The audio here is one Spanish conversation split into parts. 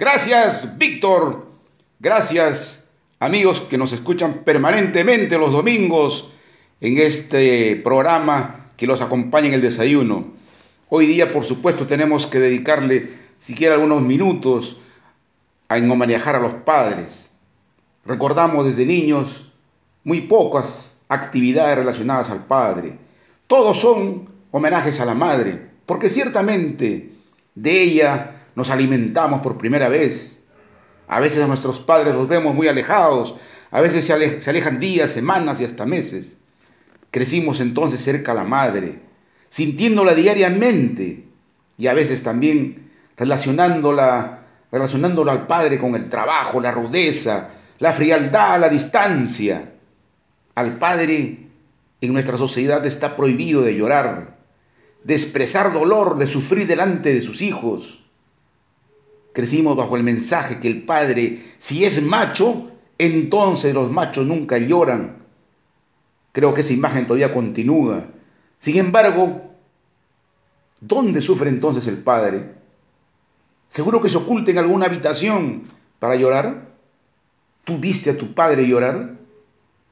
Gracias, Víctor. Gracias, amigos que nos escuchan permanentemente los domingos en este programa que los acompaña en el desayuno. Hoy día, por supuesto, tenemos que dedicarle siquiera algunos minutos a homenajear a los padres. Recordamos desde niños muy pocas actividades relacionadas al padre. Todos son homenajes a la madre, porque ciertamente de ella nos alimentamos por primera vez. A veces a nuestros padres los vemos muy alejados, a veces se, alejan días, semanas y hasta meses. Crecimos entonces cerca a la madre, sintiéndola diariamente y a veces también relacionándola, relacionándola al padre con el trabajo, la rudeza, la frialdad, la distancia. Al padre en nuestra sociedad está prohibido de llorar, de expresar dolor, de sufrir delante de sus hijos. Crecimos bajo el mensaje que el padre, si es macho, entonces los machos nunca lloran. Creo que esa imagen todavía continúa. Sin embargo, ¿dónde sufre entonces el padre? Seguro que se oculta en alguna habitación para llorar. ¿Tú viste a tu padre llorar?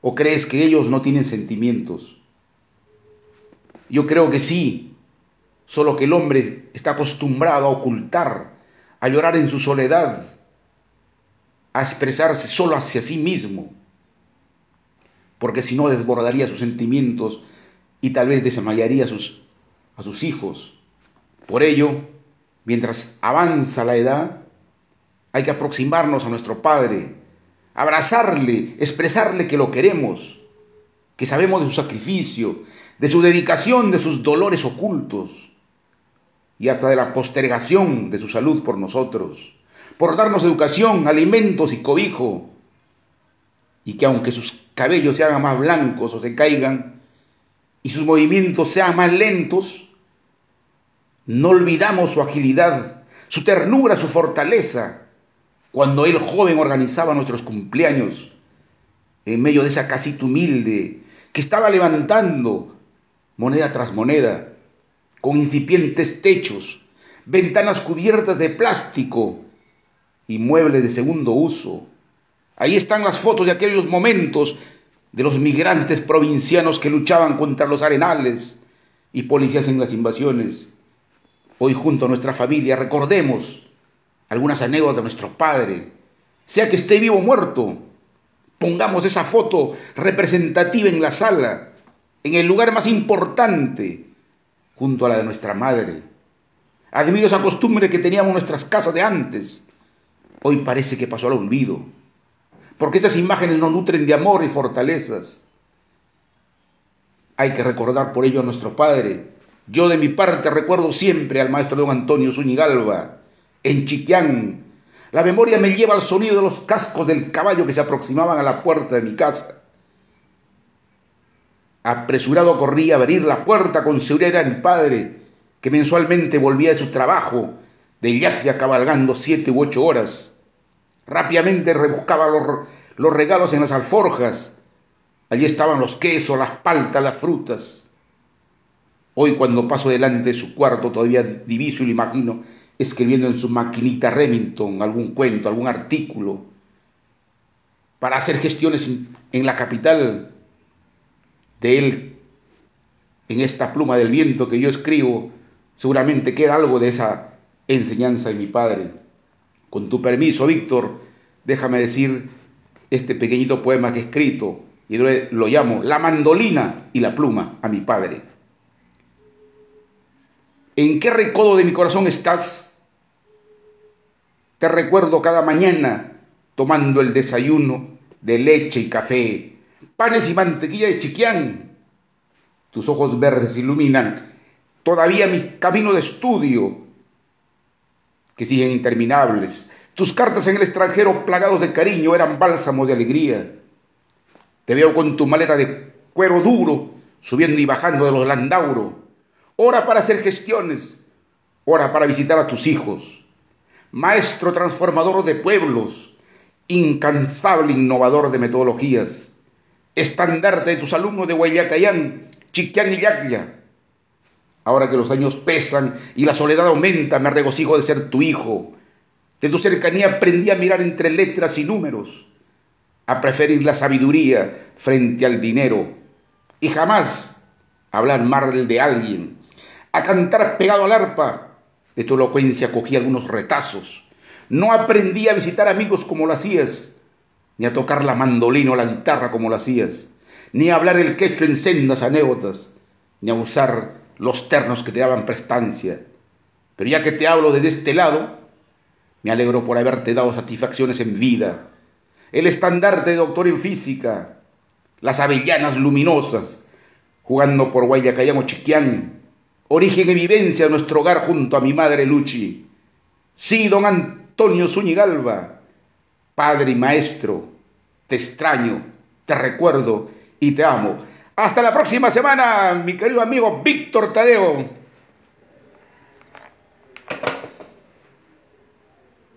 ¿O crees que ellos no tienen sentimientos? Yo creo que sí, solo que el hombre está acostumbrado a ocultar a llorar en su soledad, a expresarse solo hacia sí mismo, porque si no desbordaría sus sentimientos y tal vez desmayaría a sus, a sus hijos. Por ello, mientras avanza la edad, hay que aproximarnos a nuestro Padre, abrazarle, expresarle que lo queremos, que sabemos de su sacrificio, de su dedicación, de sus dolores ocultos y hasta de la postergación de su salud por nosotros, por darnos educación, alimentos y cobijo, y que aunque sus cabellos se hagan más blancos o se caigan, y sus movimientos sean más lentos, no olvidamos su agilidad, su ternura, su fortaleza, cuando él joven organizaba nuestros cumpleaños, en medio de esa casita humilde que estaba levantando moneda tras moneda, con incipientes techos, ventanas cubiertas de plástico y muebles de segundo uso. Ahí están las fotos de aquellos momentos de los migrantes provincianos que luchaban contra los arenales y policías en las invasiones. Hoy junto a nuestra familia recordemos algunas anécdotas de nuestro padre, sea que esté vivo o muerto. Pongamos esa foto representativa en la sala, en el lugar más importante, junto a la de nuestra madre. Admiro esa costumbre que teníamos en nuestras casas de antes. Hoy parece que pasó al olvido, porque esas imágenes nos nutren de amor y fortalezas. Hay que recordar por ello a nuestro Padre. Yo de mi parte recuerdo siempre al maestro don Antonio Zúñigalba, en Chiquián. La memoria me lleva al sonido de los cascos del caballo que se aproximaban a la puerta de mi casa. Apresurado corría a abrir la puerta con seguridad a mi padre, que mensualmente volvía de su trabajo de Yactia cabalgando siete u ocho horas. Rápidamente rebuscaba los, los regalos en las alforjas. Allí estaban los quesos, las paltas, las frutas. Hoy cuando paso delante de su cuarto todavía diviso y lo imagino escribiendo en su maquinita Remington algún cuento, algún artículo, para hacer gestiones en la capital de él en esta pluma del viento que yo escribo, seguramente queda algo de esa enseñanza de mi padre. Con tu permiso, Víctor, déjame decir este pequeñito poema que he escrito y lo llamo La mandolina y la pluma a mi padre. ¿En qué recodo de mi corazón estás? Te recuerdo cada mañana tomando el desayuno de leche y café panes y mantequilla de chiquián. Tus ojos verdes iluminan todavía mi camino de estudio, que siguen interminables. Tus cartas en el extranjero plagados de cariño eran bálsamos de alegría. Te veo con tu maleta de cuero duro, subiendo y bajando de los Landauro. Hora para hacer gestiones, hora para visitar a tus hijos. Maestro transformador de pueblos, incansable innovador de metodologías estandarte de tus alumnos de Guayacayán, Chiquián y Yacya. Ahora que los años pesan y la soledad aumenta, me regocijo de ser tu hijo, De tu cercanía aprendí a mirar entre letras y números, a preferir la sabiduría frente al dinero y jamás hablar mal de alguien, a cantar pegado al arpa. De tu elocuencia cogí algunos retazos. No aprendí a visitar amigos como lo hacías, ni a tocar la mandolina o la guitarra como lo hacías, ni a hablar el quecho en sendas anécdotas, ni a usar los ternos que te daban prestancia. Pero ya que te hablo desde este lado, me alegro por haberte dado satisfacciones en vida. El estandarte de doctor en física, las avellanas luminosas, jugando por Guayacayán o Chiquián, origen y vivencia de nuestro hogar junto a mi madre Luchi. Sí, don Antonio Zúñigalba, padre y maestro, te extraño, te recuerdo y te amo. Hasta la próxima semana, mi querido amigo Víctor Tadeo.